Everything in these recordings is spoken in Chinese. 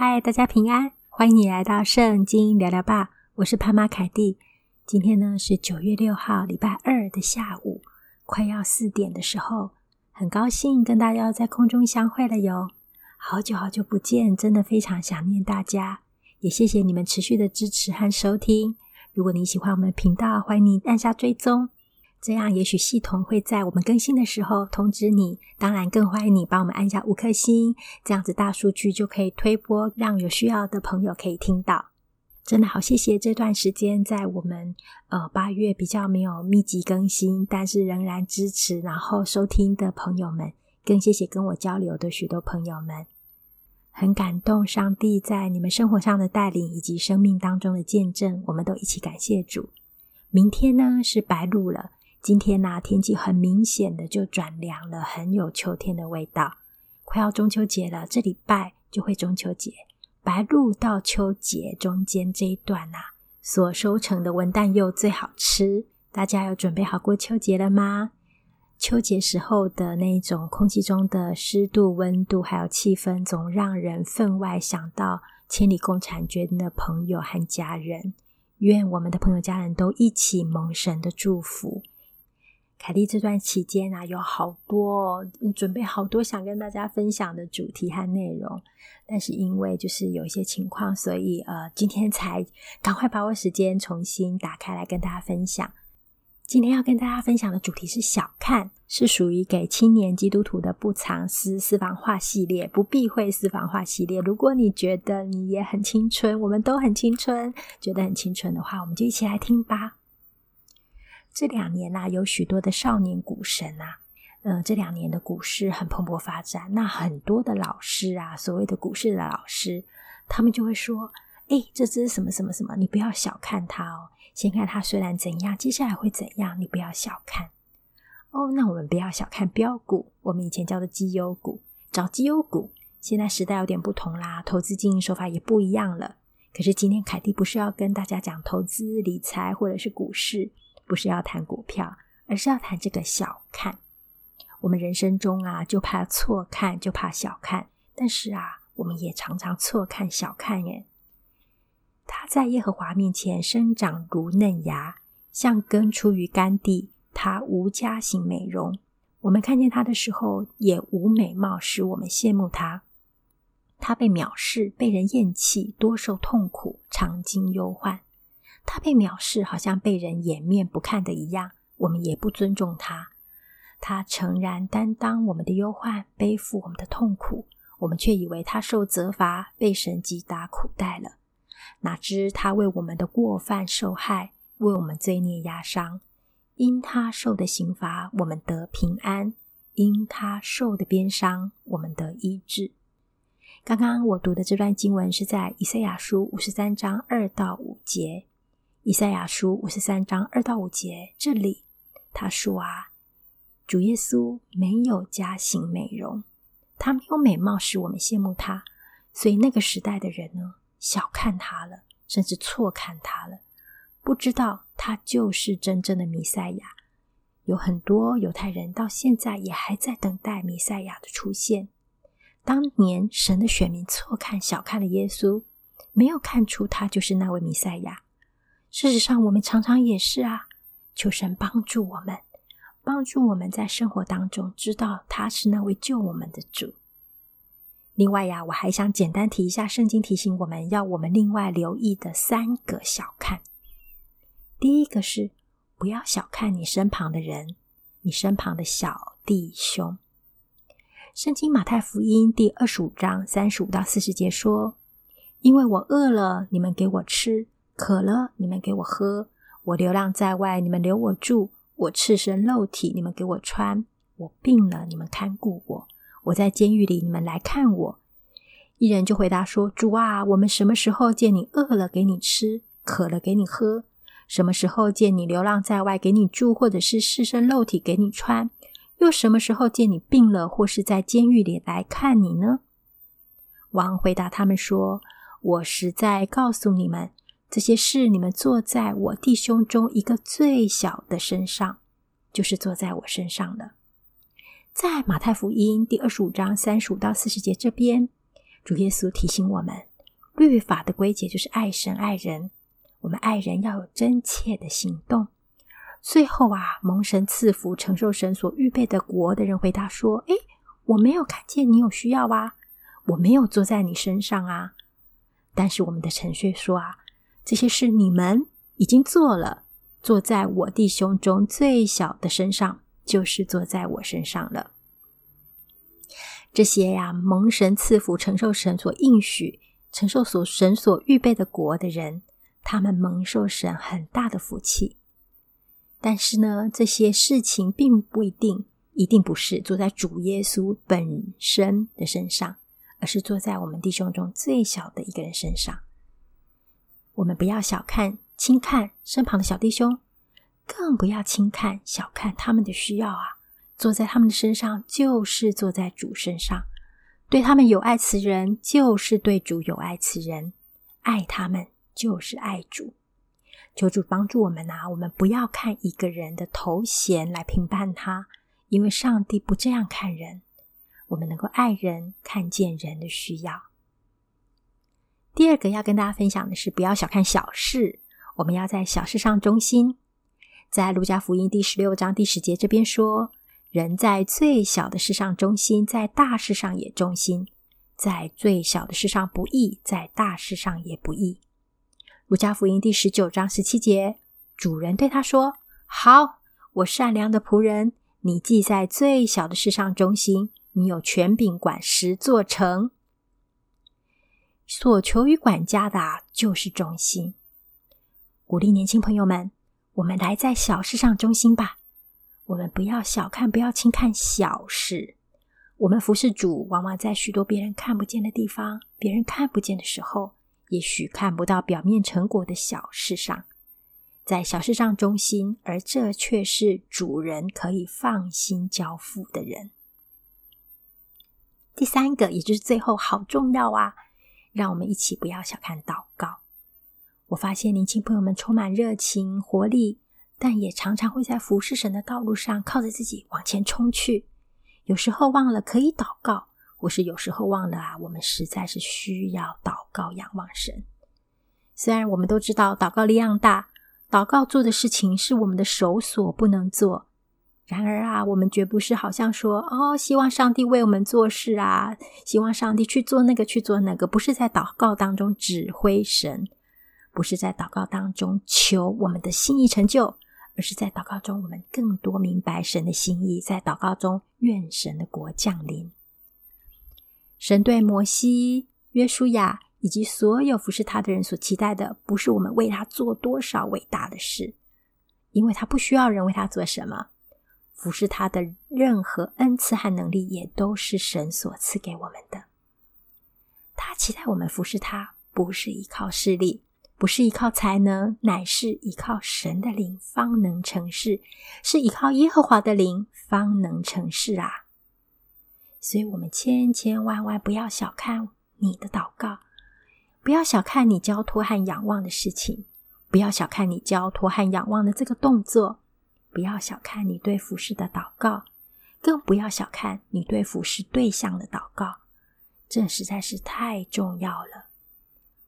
嗨，大家平安，欢迎你来到圣经聊聊吧。我是潘妈凯蒂。今天呢是九月六号，礼拜二的下午，快要四点的时候，很高兴跟大家在空中相会了哟。好久好久不见，真的非常想念大家，也谢谢你们持续的支持和收听。如果你喜欢我们的频道，欢迎你按下追踪。这样，也许系统会在我们更新的时候通知你。当然，更欢迎你帮我们按下五颗星，这样子大数据就可以推播，让有需要的朋友可以听到。真的好，谢谢这段时间在我们呃八月比较没有密集更新，但是仍然支持然后收听的朋友们，更谢谢跟我交流的许多朋友们，很感动上帝在你们生活上的带领以及生命当中的见证，我们都一起感谢主。明天呢是白露了。今天呐、天气很明显的就转凉了，很有秋天的味道。快要中秋节了，这礼拜就会中秋节。白露到秋节中间这一段啊，所收成的文旦柚最好吃。大家有准备好过秋节了吗？秋节时候的那种空气中的湿度、温度还有气氛，总让人分外想到千里共婵娟的朋友和家人。愿我们的朋友家人都一起蒙神的祝福。凯蒂这段期间啊，有好多准备好多想跟大家分享的主题和内容，但是因为就是有一些情况，所以呃，今天才赶快把握时间重新打开来跟大家分享。今天要跟大家分享的主题是小看，是属于给青年基督徒的不藏私私房话系列，不避讳私房话系列。如果你觉得你也很青春，我们都很青春，觉得很青春的话，我们就一起来听吧。这两年呐、有许多的少年股神啊，呃，这两年的股市很蓬勃发展。那很多的老师啊，所谓的股市的老师，他们就会说：“哎，这只什么什么什么，你不要小看它哦。先看它虽然怎样，接下来会怎样，你不要小看哦。那我们不要小看标股，我们以前叫做绩优股，找绩优股。现在时代有点不同啦，投资经营手法也不一样了。可是今天凯蒂不是要跟大家讲投资理财或者是股市。”不是要谈股票，而是要谈这个小看。我们人生中啊，就怕错看，就怕小看。但是啊，我们也常常错看、小看耶。他在耶和华面前生长如嫩芽，像根出于干地。他无家型美容，我们看见他的时候，也无美貌使我们羡慕他。他被藐视，被人厌弃，多受痛苦，常经忧患。他被藐视，好像被人掩面不看的一样，我们也不尊重他。他诚然担当我们的忧患，背负我们的痛苦，我们却以为他受责罚，被神击打苦待了。哪知他为我们的过犯受害，为我们罪孽压伤。因他受的刑罚，我们得平安；因他受的鞭伤，我们得医治。刚刚我读的这段经文是在以赛亚书五十三章二到五节。以赛亚书五十三章二到五节，这里他说啊，主耶稣没有佳形美容，他没有美貌使我们羡慕他，所以那个时代的人呢，小看他了，甚至错看他了，不知道他就是真正的弥赛亚。有很多犹太人到现在也还在等待弥赛亚的出现。当年神的选民错看、小看了耶稣，没有看出他就是那位弥赛亚。事实上，我们常常也是啊。求神帮助我们，帮助我们在生活当中知道他是那位救我们的主。另外呀，我还想简单提一下，圣经提醒我们要我们另外留意的三个小看。第一个是不要小看你身旁的人，你身旁的小弟兄。圣经马太福音第二十五章三十五到四十节说：“因为我饿了，你们给我吃。”渴了，你们给我喝；我流浪在外，你们留我住；我赤身露体，你们给我穿；我病了，你们看顾我；我在监狱里，你们来看我。一人就回答说：“主啊，我们什么时候见你饿了给你吃，渴了给你喝？什么时候见你流浪在外给你住，或者是赤身露体给你穿？又什么时候见你病了，或是在监狱里来看你呢？”王回答他们说：“我实在告诉你们。”这些事你们做在我弟兄中一个最小的身上，就是做在我身上了。在马太福音第二十五章三十五到四十节这边，主耶稣提醒我们，律法的归结就是爱神爱人，我们爱人要有真切的行动。最后啊，蒙神赐福、承受神所预备的国的人回答说：“诶，我没有看见你有需要啊，我没有坐在你身上啊。但是我们的程序说啊，这些事你们已经做了，坐在我弟兄中最小的身上，就是坐在我身上了。这些呀，蒙神赐福、承受神所应许、承受所神所预备的国的人，他们蒙受神很大的福气。”但是呢，这些事情并不一定，一定不是坐在主耶稣本身的身上，而是坐在我们弟兄中最小的一个人身上。我们不要小看、轻看身旁的小弟兄，更不要轻看、小看他们的需要啊！坐在他们的身上，就是坐在主身上；对他们有爱慈人，就是对主有爱慈人；爱他们，就是爱主。求主帮助我们啊！我们不要看一个人的头衔来评判他，因为上帝不这样看人。我们能够爱人，看见人的需要。第二个要跟大家分享的是，不要小看小事，我们要在小事上忠心。在路加福音第十六章第十节这边说：“人在最小的事上忠心，在大事上也忠心；在最小的事上不易，在大事上也不易。”路加福音第十九章十七节，主人对他说：“好，我善良的仆人，你既在最小的事上忠心，你有权柄管十座城。所求于管家的，就是忠心。鼓励年轻朋友们，我们来在小事上忠心吧。我们不要小看，不要轻看小事。我们服侍主，往往在许多别人看不见的地方，别人看不见的时候。”也许看不到表面成果的小事上，在小事上忠心，而这却是主人可以放心交付的人。第三个，也就是最后，好重要啊！让我们一起不要小看祷告。我发现年轻朋友们充满热情、活力，但也常常会在服侍神的道路上靠着自己往前冲去，有时候忘了可以祷告。或是有时候忘了啊，我们实在是需要祷告、仰望神。虽然我们都知道祷告力量大，祷告做的事情是我们的手所不能做。然而啊，我们绝不是好像说哦，希望上帝为我们做事啊，希望上帝去做那个、去做那个，不是在祷告当中指挥神，不是在祷告当中求我们的心意成就，而是在祷告中我们更多明白神的心意，在祷告中愿神的国降临。神对摩西、约书亚以及所有服侍他的人所期待的，不是我们为他做多少伟大的事，因为他不需要人为他做什么。服侍他的任何恩赐和能力，也都是神所赐给我们的。他期待我们服侍他，不是依靠势力，不是依靠才能，乃是依靠神的灵方能成事，是依靠耶和华的灵方能成事啊。所以，我们千千万万不要小看你的祷告，不要小看你交托和仰望的事情，不要小看你交托和仰望的这个动作，不要小看你对服侍的祷告，更不要小看你对服侍对象的祷告。这实在是太重要了。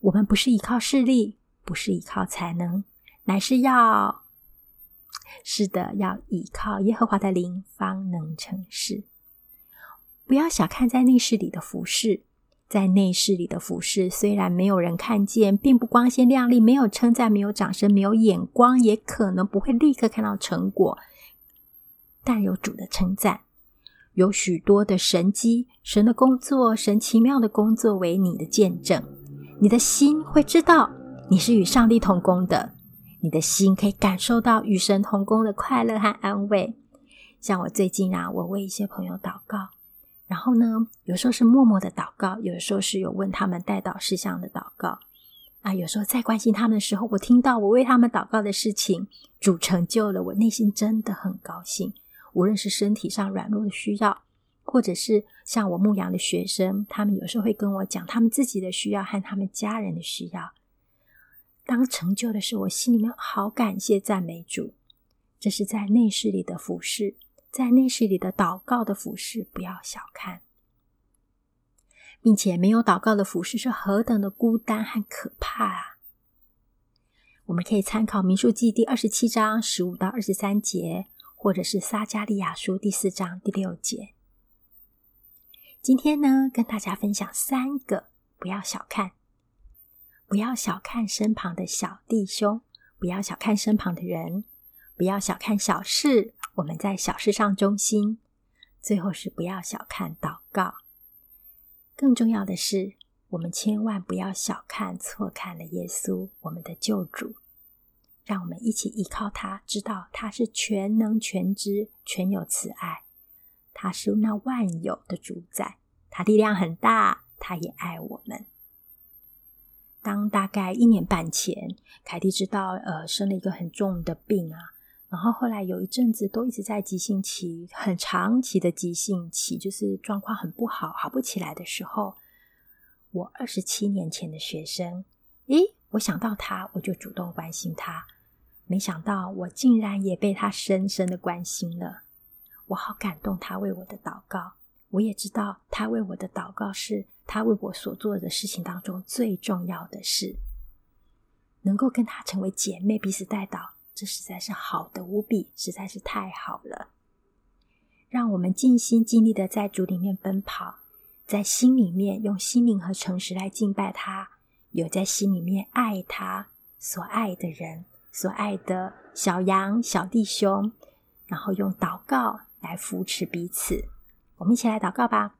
我们不是依靠势力，不是依靠才能，乃是要，是的，要依靠耶和华的灵，方能成事。不要小看在内室里的服侍，在内室里的服侍，虽然没有人看见，并不光鲜亮丽，没有称赞，没有掌声，没有眼光，也可能不会立刻看到成果，但有主的称赞，有许多的神迹，神的工作，神奇妙的工作为你的见证，你的心会知道你是与上帝同工的，你的心可以感受到与神同工的快乐和安慰。像我最近啊，我为一些朋友祷告。然后呢，有时候是默默的祷告，有时候是有问他们代祷事项的祷告啊。有时候在关心他们的时候，我听到我为他们祷告的事情，主成就了，我内心真的很高兴。无论是身体上软弱的需要，或者是像我牧羊的学生，他们有时候会跟我讲他们自己的需要和他们家人的需要。当成就的时候，我心里面好感谢赞美主。这是在内室里的服侍。在内室里的祷告的服事，不要小看，并且没有祷告的服事是何等的孤单和可怕啊！我们可以参考《民数记》第二十七章十五到二十三节，或者是《撒迦利亚书》第四章第六节。今天呢，跟大家分享三个不要小看，不要小看身旁的小弟兄，不要小看身旁的人，不要小看小事，我们在小事上忠心。最后是不要小看祷告。更重要的是，我们千万不要小看、错看了耶稣，我们的救主。让我们一起依靠他，知道他是全能、全知、全有慈爱，他是那万有的主宰，他力量很大，他也爱我们。当大概一年半前，凯蒂知道，呃，生了一个很重的病啊，然后后来有一阵子都一直在急性期，很长期的急性期，就是状况很不好，好不起来的时候。我二十七年前的学生，诶，我想到他，我就主动关心他。没想到我竟然也被他深深的关心了。我好感动，他为我的祷告。我也知道，他为我的祷告是他为我所做的事情当中最重要的事。能够跟他成为姐妹，彼此代祷，这实在是好的无比，实在是太好了。让我们尽心尽力的在主里面奔跑。在心里面用心灵和诚实来敬拜他，有在心里面爱他所爱的人，所爱的小羊、小弟兄，然后用祷告来扶持彼此。我们一起来祷告吧。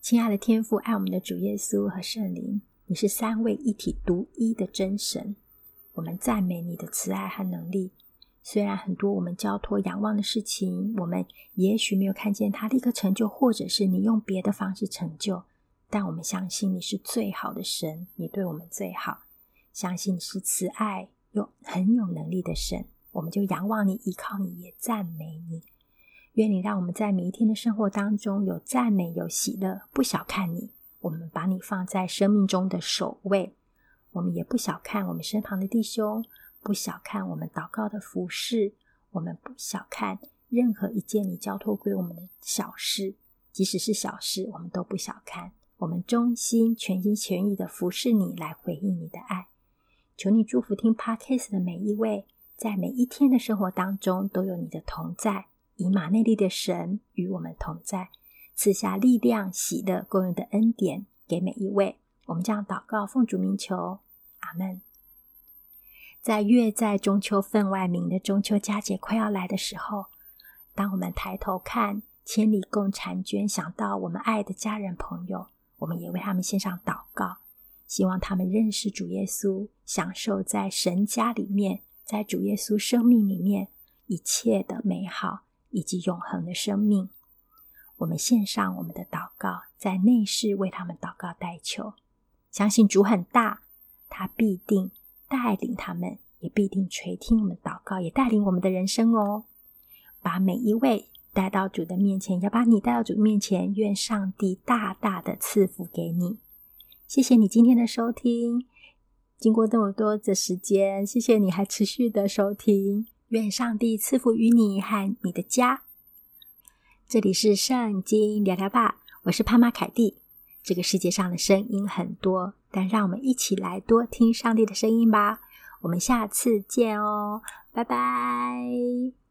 亲爱的天父，爱我们的主耶稣和圣灵，你是三位一体独一的真神，我们赞美你的慈爱和能力。虽然很多我们交托仰望的事情，我们也许没有看见他立刻成就，或者是你用别的方式成就，但我们相信你是最好的神，你对我们最好，相信你是慈爱又很有能力的神，我们就仰望你，依靠你，也赞美你。愿你让我们在每一天的生活当中有赞美，有喜乐，不小看你，我们把你放在生命中的首位，我们也不小看我们身旁的弟兄。不小看我们祷告的服饰，我们不小看任何一件你交托归我们的小事，即使是小事，我们都不小看。我们衷心、全心全意的服侍你，来回应你的爱。求你祝福听 Podcast 的每一位，在每一天的生活当中都有你的同在，以马内利的神与我们同在，赐下力量、喜乐、共用的恩典给每一位。我们将祷告奉主名求，阿门。在月在中秋分外明的中秋佳节快要来的时候，当我们抬头看千里共婵娟，想到我们爱的家人朋友，我们也为他们献上祷告，希望他们认识主耶稣，享受在神家里面，在主耶稣生命里面一切的美好以及永恒的生命。我们献上我们的祷告，在内室为他们祷告代求，相信主很大，他必定。带领他们，也必定垂听我们祷告，也带领我们的人生哦。把每一位带到主的面前，要把你带到主面前。愿上帝大大的赐福给你。谢谢你今天的收听。经过这么多的时间，谢谢你还持续的收听。愿上帝赐福于你和你的家。这里是圣经聊聊吧，我是潘妈凯蒂。这个世界上的声音很多。但让我们一起来多听上帝的声音吧。我们下次见哦，拜拜。